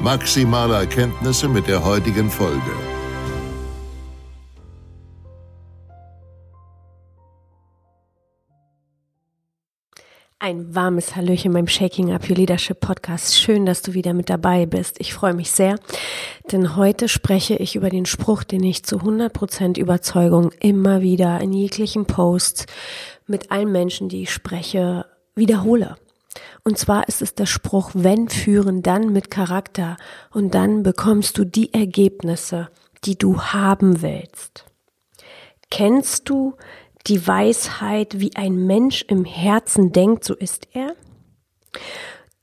maximale Erkenntnisse mit der heutigen Folge. Ein warmes Hallöchen beim Shaking Up Your Leadership Podcast. Schön, dass du wieder mit dabei bist. Ich freue mich sehr, denn heute spreche ich über den Spruch, den ich zu 100% Überzeugung immer wieder in jeglichen Posts mit allen Menschen, die ich spreche, wiederhole. Und zwar ist es der Spruch, wenn führen, dann mit Charakter und dann bekommst du die Ergebnisse, die du haben willst. Kennst du die Weisheit, wie ein Mensch im Herzen denkt, so ist er.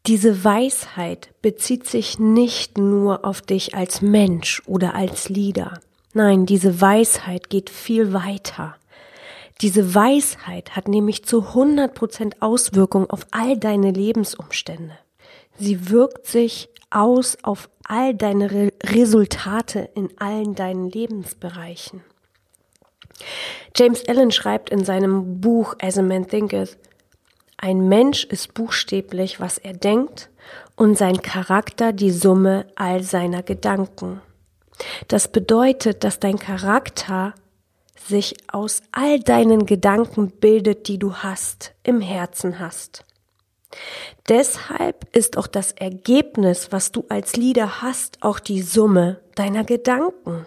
Diese Weisheit bezieht sich nicht nur auf dich als Mensch oder als Leader. Nein, diese Weisheit geht viel weiter. Diese Weisheit hat nämlich zu 100 Prozent Auswirkung auf all deine Lebensumstände. Sie wirkt sich aus auf all deine Re Resultate in allen deinen Lebensbereichen. James Allen schreibt in seinem Buch As a Man Thinketh, ein Mensch ist buchstäblich, was er denkt und sein Charakter die Summe all seiner Gedanken. Das bedeutet, dass dein Charakter sich aus all deinen Gedanken bildet, die du hast, im Herzen hast. Deshalb ist auch das Ergebnis, was du als Leader hast, auch die Summe deiner Gedanken.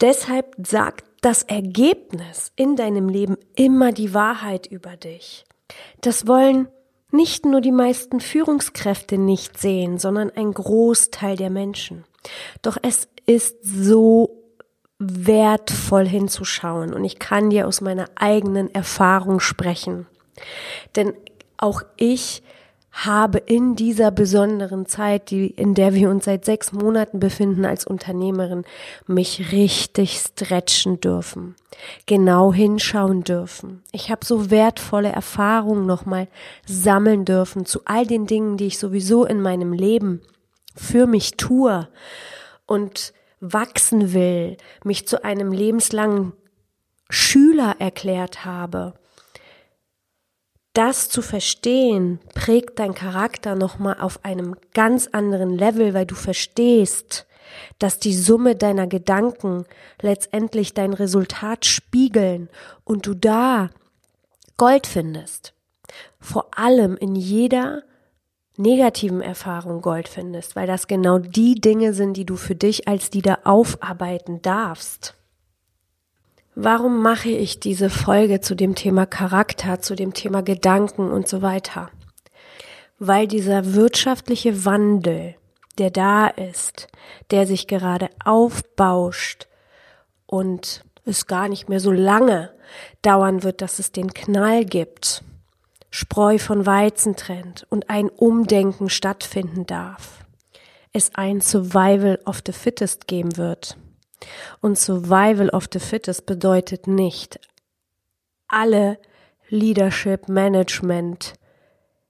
Deshalb sagt das Ergebnis in deinem Leben immer die Wahrheit über dich. Das wollen nicht nur die meisten Führungskräfte nicht sehen, sondern ein Großteil der Menschen. Doch es ist so wertvoll hinzuschauen und ich kann dir aus meiner eigenen Erfahrung sprechen. Denn auch ich habe in dieser besonderen Zeit, die, in der wir uns seit sechs Monaten befinden als Unternehmerin, mich richtig stretchen dürfen, genau hinschauen dürfen. Ich habe so wertvolle Erfahrungen nochmal sammeln dürfen zu all den Dingen, die ich sowieso in meinem Leben für mich tue und wachsen will, mich zu einem lebenslangen Schüler erklärt habe das zu verstehen, prägt dein Charakter nochmal auf einem ganz anderen Level, weil du verstehst, dass die Summe deiner Gedanken letztendlich dein Resultat spiegeln und du da Gold findest. Vor allem in jeder negativen Erfahrung Gold findest, weil das genau die Dinge sind, die du für dich als Leader aufarbeiten darfst. Warum mache ich diese Folge zu dem Thema Charakter, zu dem Thema Gedanken und so weiter? Weil dieser wirtschaftliche Wandel, der da ist, der sich gerade aufbauscht und es gar nicht mehr so lange dauern wird, dass es den Knall gibt, Spreu von Weizen trennt und ein Umdenken stattfinden darf, es ein Survival of the Fittest geben wird. Und Survival of the Fittest bedeutet nicht, alle Leadership Management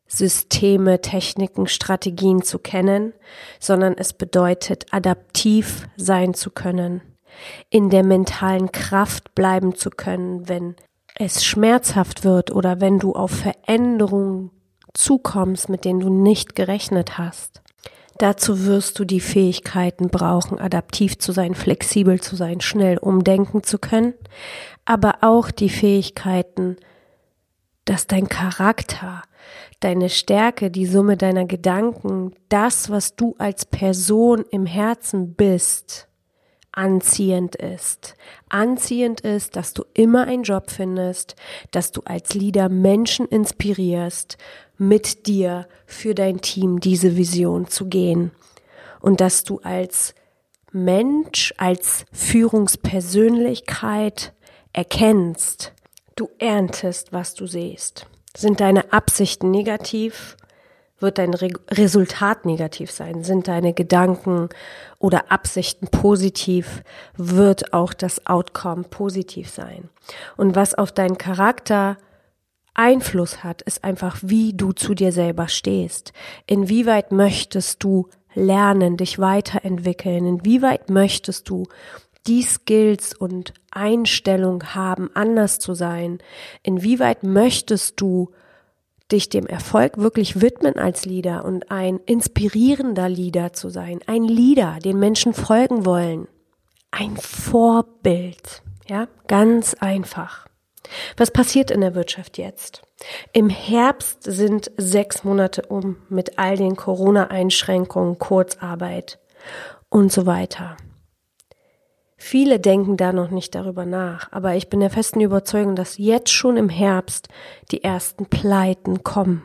Systeme, Techniken, Strategien zu kennen, sondern es bedeutet, adaptiv sein zu können, in der mentalen Kraft bleiben zu können, wenn es schmerzhaft wird oder wenn du auf Veränderungen zukommst, mit denen du nicht gerechnet hast. Dazu wirst du die Fähigkeiten brauchen, adaptiv zu sein, flexibel zu sein, schnell umdenken zu können, aber auch die Fähigkeiten, dass dein Charakter, deine Stärke, die Summe deiner Gedanken, das, was du als Person im Herzen bist, anziehend ist. Anziehend ist, dass du immer einen Job findest, dass du als Leader Menschen inspirierst, mit dir für dein Team diese Vision zu gehen. Und dass du als Mensch, als Führungspersönlichkeit erkennst, du erntest, was du siehst. Sind deine Absichten negativ? Wird dein Re Resultat negativ sein? Sind deine Gedanken oder Absichten positiv? Wird auch das Outcome positiv sein? Und was auf deinen Charakter Einfluss hat, ist einfach, wie du zu dir selber stehst. Inwieweit möchtest du lernen, dich weiterentwickeln? Inwieweit möchtest du die Skills und Einstellung haben, anders zu sein? Inwieweit möchtest du dich dem Erfolg wirklich widmen als Leader und ein inspirierender Leader zu sein? Ein Leader, den Menschen folgen wollen. Ein Vorbild. Ja, ganz einfach. Was passiert in der Wirtschaft jetzt? Im Herbst sind sechs Monate um mit all den Corona-Einschränkungen, Kurzarbeit und so weiter. Viele denken da noch nicht darüber nach, aber ich bin der festen Überzeugung, dass jetzt schon im Herbst die ersten Pleiten kommen.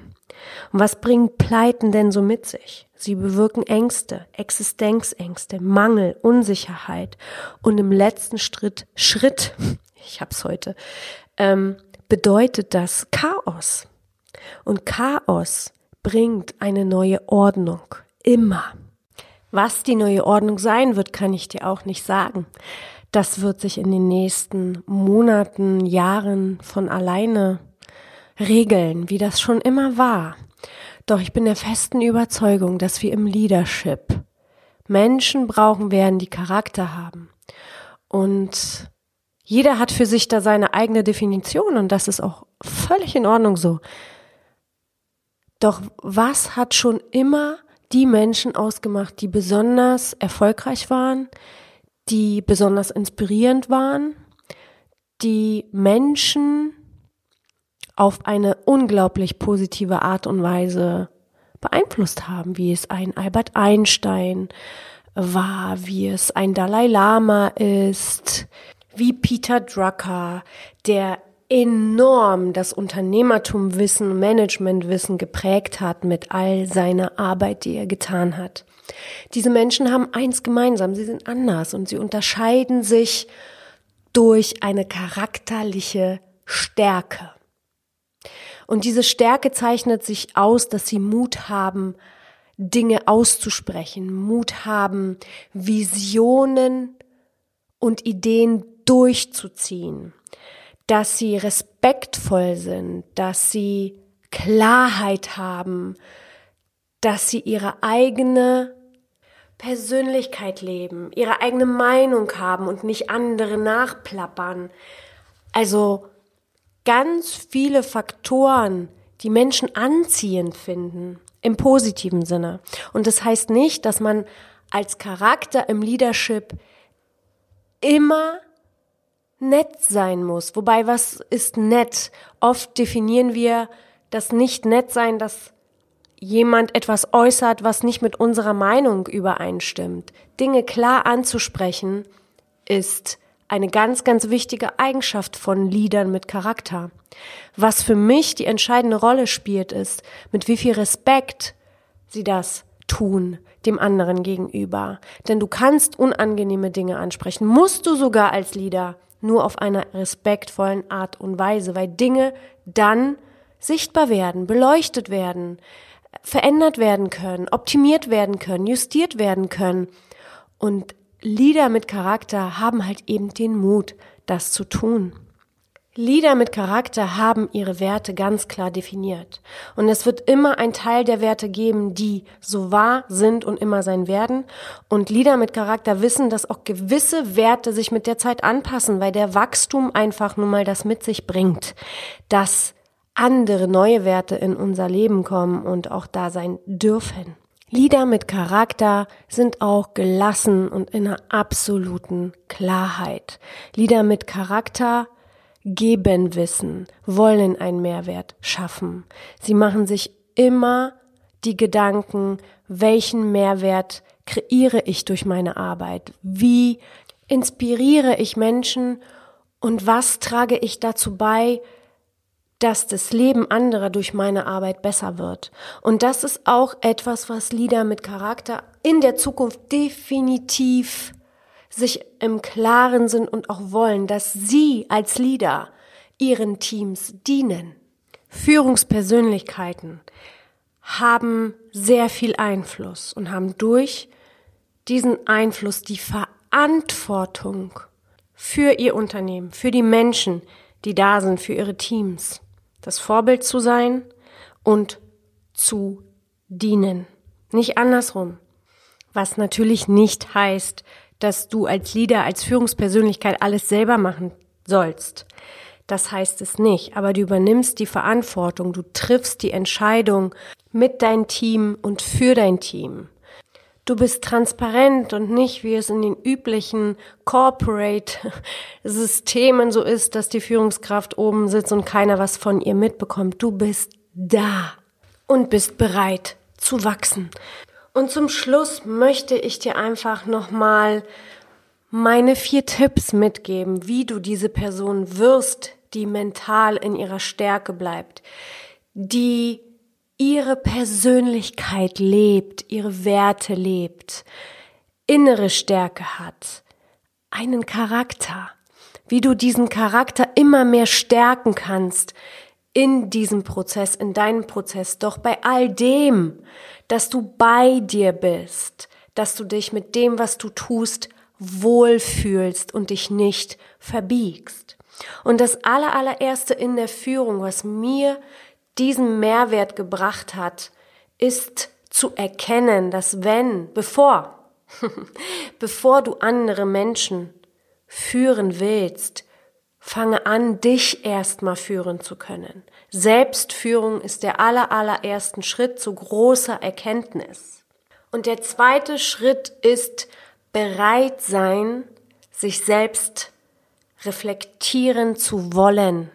Und was bringen Pleiten denn so mit sich? Sie bewirken Ängste, Existenzängste, Mangel, Unsicherheit und im letzten Schritt, Schritt, ich hab's heute, ähm, bedeutet das Chaos. Und Chaos bringt eine neue Ordnung. Immer. Was die neue Ordnung sein wird, kann ich dir auch nicht sagen. Das wird sich in den nächsten Monaten, Jahren von alleine regeln, wie das schon immer war. Doch ich bin der festen Überzeugung, dass wir im Leadership Menschen brauchen werden, die Charakter haben. Und jeder hat für sich da seine eigene Definition und das ist auch völlig in Ordnung so. Doch was hat schon immer die Menschen ausgemacht, die besonders erfolgreich waren, die besonders inspirierend waren, die Menschen auf eine unglaublich positive Art und Weise beeinflusst haben, wie es ein Albert Einstein war, wie es ein Dalai Lama ist, wie Peter Drucker, der enorm das Unternehmertumwissen, Managementwissen geprägt hat mit all seiner Arbeit, die er getan hat. Diese Menschen haben eins gemeinsam, sie sind anders und sie unterscheiden sich durch eine charakterliche Stärke. Und diese Stärke zeichnet sich aus, dass sie Mut haben, Dinge auszusprechen, Mut haben, Visionen und Ideen durchzuziehen, dass sie respektvoll sind, dass sie Klarheit haben, dass sie ihre eigene Persönlichkeit leben, ihre eigene Meinung haben und nicht andere nachplappern. Also ganz viele Faktoren, die Menschen anziehend finden, im positiven Sinne. Und das heißt nicht, dass man als Charakter im Leadership immer nett sein muss. Wobei, was ist nett? Oft definieren wir das nicht nett sein, dass jemand etwas äußert, was nicht mit unserer Meinung übereinstimmt. Dinge klar anzusprechen ist eine ganz, ganz wichtige Eigenschaft von Liedern mit Charakter. Was für mich die entscheidende Rolle spielt, ist, mit wie viel Respekt sie das tun dem anderen gegenüber. Denn du kannst unangenehme Dinge ansprechen, musst du sogar als Leader nur auf einer respektvollen Art und Weise, weil Dinge dann sichtbar werden, beleuchtet werden, verändert werden können, optimiert werden können, justiert werden können. Und Lieder mit Charakter haben halt eben den Mut, das zu tun. Lieder mit Charakter haben ihre Werte ganz klar definiert. Und es wird immer ein Teil der Werte geben, die so wahr sind und immer sein werden. Und Lieder mit Charakter wissen, dass auch gewisse Werte sich mit der Zeit anpassen, weil der Wachstum einfach nun mal das mit sich bringt, dass andere neue Werte in unser Leben kommen und auch da sein dürfen. Lieder mit Charakter sind auch gelassen und in einer absoluten Klarheit. Lieder mit Charakter geben Wissen, wollen einen Mehrwert schaffen. Sie machen sich immer die Gedanken, welchen Mehrwert kreiere ich durch meine Arbeit? Wie inspiriere ich Menschen und was trage ich dazu bei, dass das Leben anderer durch meine Arbeit besser wird. Und das ist auch etwas, was Leader mit Charakter in der Zukunft definitiv sich im Klaren sind und auch wollen, dass sie als Leader ihren Teams dienen. Führungspersönlichkeiten haben sehr viel Einfluss und haben durch diesen Einfluss die Verantwortung für ihr Unternehmen, für die Menschen, die da sind, für ihre Teams, das Vorbild zu sein und zu dienen. Nicht andersrum. Was natürlich nicht heißt, dass du als Leader, als Führungspersönlichkeit alles selber machen sollst. Das heißt es nicht, aber du übernimmst die Verantwortung, du triffst die Entscheidung mit deinem Team und für dein Team. Du bist transparent und nicht, wie es in den üblichen Corporate-Systemen so ist, dass die Führungskraft oben sitzt und keiner was von ihr mitbekommt. Du bist da und bist bereit zu wachsen. Und zum Schluss möchte ich dir einfach nochmal meine vier Tipps mitgeben, wie du diese Person wirst, die mental in ihrer Stärke bleibt, die ihre Persönlichkeit lebt, ihre Werte lebt, innere Stärke hat, einen Charakter, wie du diesen Charakter immer mehr stärken kannst in diesem Prozess, in deinem Prozess, doch bei all dem, dass du bei dir bist, dass du dich mit dem, was du tust, wohlfühlst und dich nicht verbiegst. Und das aller, allererste in der Führung, was mir diesen Mehrwert gebracht hat, ist zu erkennen, dass wenn, bevor, bevor du andere Menschen führen willst, fange an, dich erstmal führen zu können. Selbstführung ist der aller, allerersten Schritt zu großer Erkenntnis. Und der zweite Schritt ist bereit sein, sich selbst reflektieren zu wollen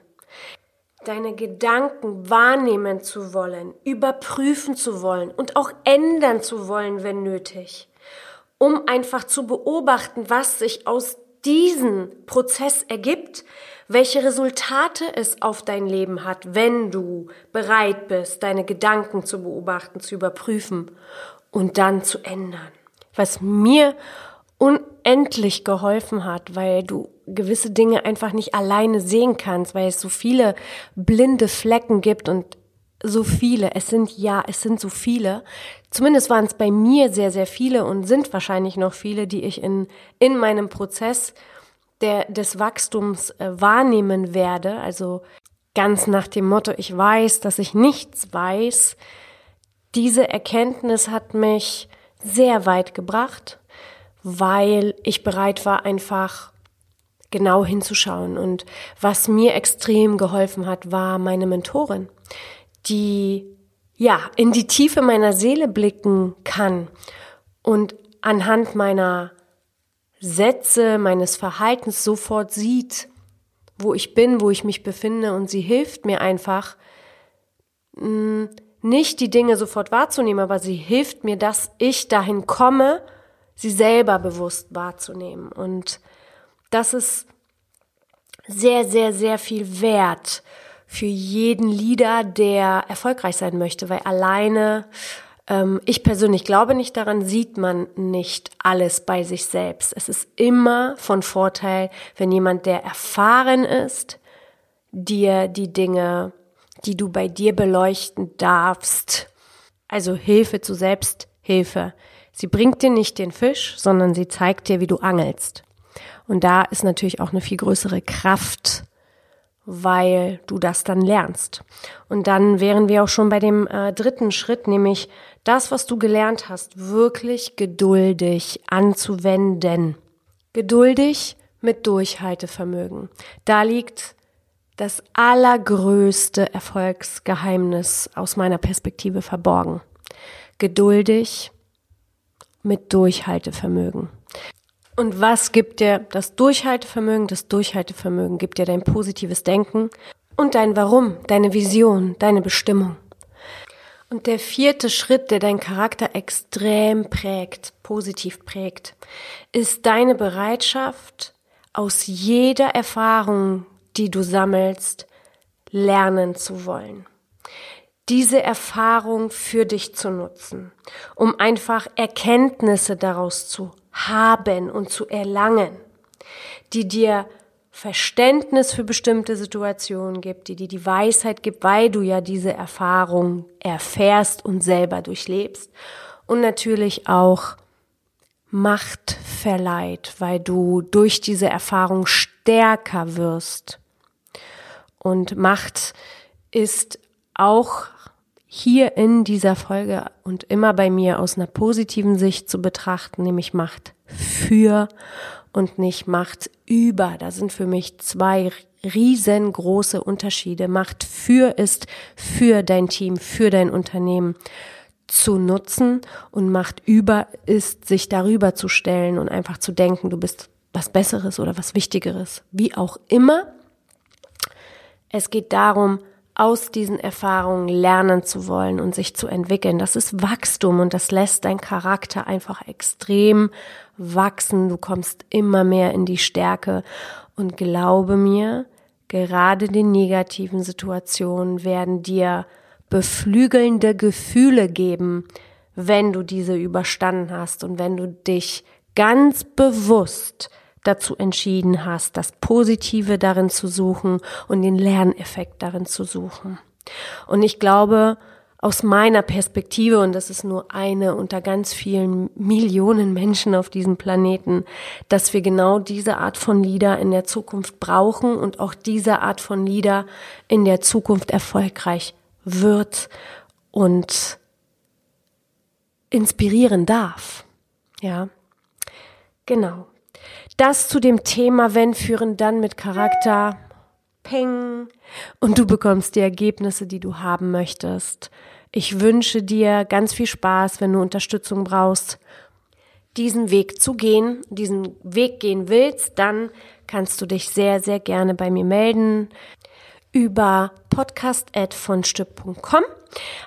deine Gedanken wahrnehmen zu wollen, überprüfen zu wollen und auch ändern zu wollen, wenn nötig, um einfach zu beobachten, was sich aus diesem Prozess ergibt, welche Resultate es auf dein Leben hat, wenn du bereit bist, deine Gedanken zu beobachten, zu überprüfen und dann zu ändern. Was mir unendlich geholfen hat, weil du gewisse Dinge einfach nicht alleine sehen kannst, weil es so viele blinde Flecken gibt und so viele. Es sind ja, es sind so viele. Zumindest waren es bei mir sehr, sehr viele und sind wahrscheinlich noch viele, die ich in, in meinem Prozess der, des Wachstums äh, wahrnehmen werde. Also ganz nach dem Motto, ich weiß, dass ich nichts weiß. Diese Erkenntnis hat mich sehr weit gebracht, weil ich bereit war, einfach genau hinzuschauen. Und was mir extrem geholfen hat, war meine Mentorin, die ja in die Tiefe meiner Seele blicken kann und anhand meiner Sätze, meines Verhaltens sofort sieht, wo ich bin, wo ich mich befinde und sie hilft mir einfach, mm, nicht die Dinge sofort wahrzunehmen, aber sie hilft mir, dass ich dahin komme, sie selber bewusst wahrzunehmen. Und das ist sehr, sehr, sehr viel wert für jeden Leader, der erfolgreich sein möchte, weil alleine, ähm, ich persönlich glaube nicht daran, sieht man nicht alles bei sich selbst. Es ist immer von Vorteil, wenn jemand, der erfahren ist, dir die Dinge, die du bei dir beleuchten darfst, also Hilfe zu Selbsthilfe. Sie bringt dir nicht den Fisch, sondern sie zeigt dir, wie du angelst. Und da ist natürlich auch eine viel größere Kraft, weil du das dann lernst. Und dann wären wir auch schon bei dem äh, dritten Schritt, nämlich das, was du gelernt hast, wirklich geduldig anzuwenden. Geduldig mit Durchhaltevermögen. Da liegt das allergrößte Erfolgsgeheimnis aus meiner Perspektive verborgen. Geduldig mit Durchhaltevermögen. Und was gibt dir das Durchhaltevermögen? Das Durchhaltevermögen gibt dir dein positives Denken und dein Warum, deine Vision, deine Bestimmung. Und der vierte Schritt, der deinen Charakter extrem prägt, positiv prägt, ist deine Bereitschaft, aus jeder Erfahrung, die du sammelst, lernen zu wollen. Diese Erfahrung für dich zu nutzen, um einfach Erkenntnisse daraus zu haben und zu erlangen, die dir Verständnis für bestimmte Situationen gibt, die dir die Weisheit gibt, weil du ja diese Erfahrung erfährst und selber durchlebst. Und natürlich auch Macht verleiht, weil du durch diese Erfahrung stärker wirst. Und Macht ist auch hier in dieser Folge und immer bei mir aus einer positiven Sicht zu betrachten, nämlich Macht für und nicht Macht über. Da sind für mich zwei riesengroße Unterschiede. Macht für ist für dein Team, für dein Unternehmen zu nutzen und Macht über ist, sich darüber zu stellen und einfach zu denken, du bist was Besseres oder was Wichtigeres. Wie auch immer. Es geht darum, aus diesen Erfahrungen lernen zu wollen und sich zu entwickeln. Das ist Wachstum und das lässt dein Charakter einfach extrem wachsen. Du kommst immer mehr in die Stärke und glaube mir, gerade die negativen Situationen werden dir beflügelnde Gefühle geben, wenn du diese überstanden hast und wenn du dich ganz bewusst dazu entschieden hast, das Positive darin zu suchen und den Lerneffekt darin zu suchen. Und ich glaube, aus meiner Perspektive, und das ist nur eine unter ganz vielen Millionen Menschen auf diesem Planeten, dass wir genau diese Art von Lieder in der Zukunft brauchen und auch diese Art von Lieder in der Zukunft erfolgreich wird und inspirieren darf. Ja, genau. Das zu dem Thema, wenn führen dann mit Charakter. Ping. Und du bekommst die Ergebnisse, die du haben möchtest. Ich wünsche dir ganz viel Spaß, wenn du Unterstützung brauchst, diesen Weg zu gehen, diesen Weg gehen willst, dann kannst du dich sehr, sehr gerne bei mir melden über podcast.vonstück.com.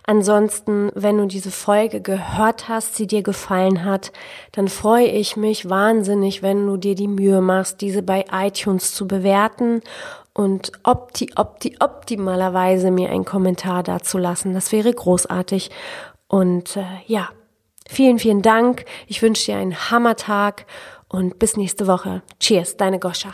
Ansonsten, wenn du diese Folge gehört hast, sie dir gefallen hat, dann freue ich mich wahnsinnig, wenn du dir die Mühe machst, diese bei iTunes zu bewerten und opti, opti, optimalerweise mir einen Kommentar dazu lassen. Das wäre großartig. Und äh, ja, vielen, vielen Dank. Ich wünsche dir einen Hammertag und bis nächste Woche. Cheers, deine Goscha.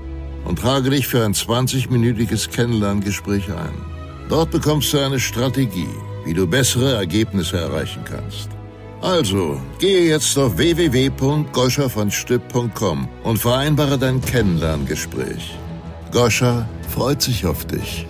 und trage dich für ein 20-minütiges Kennenlerngespräch ein. Dort bekommst du eine Strategie, wie du bessere Ergebnisse erreichen kannst. Also, gehe jetzt auf www.goscha-von-stipp.com und vereinbare dein Kennenlerngespräch. Goscha freut sich auf dich.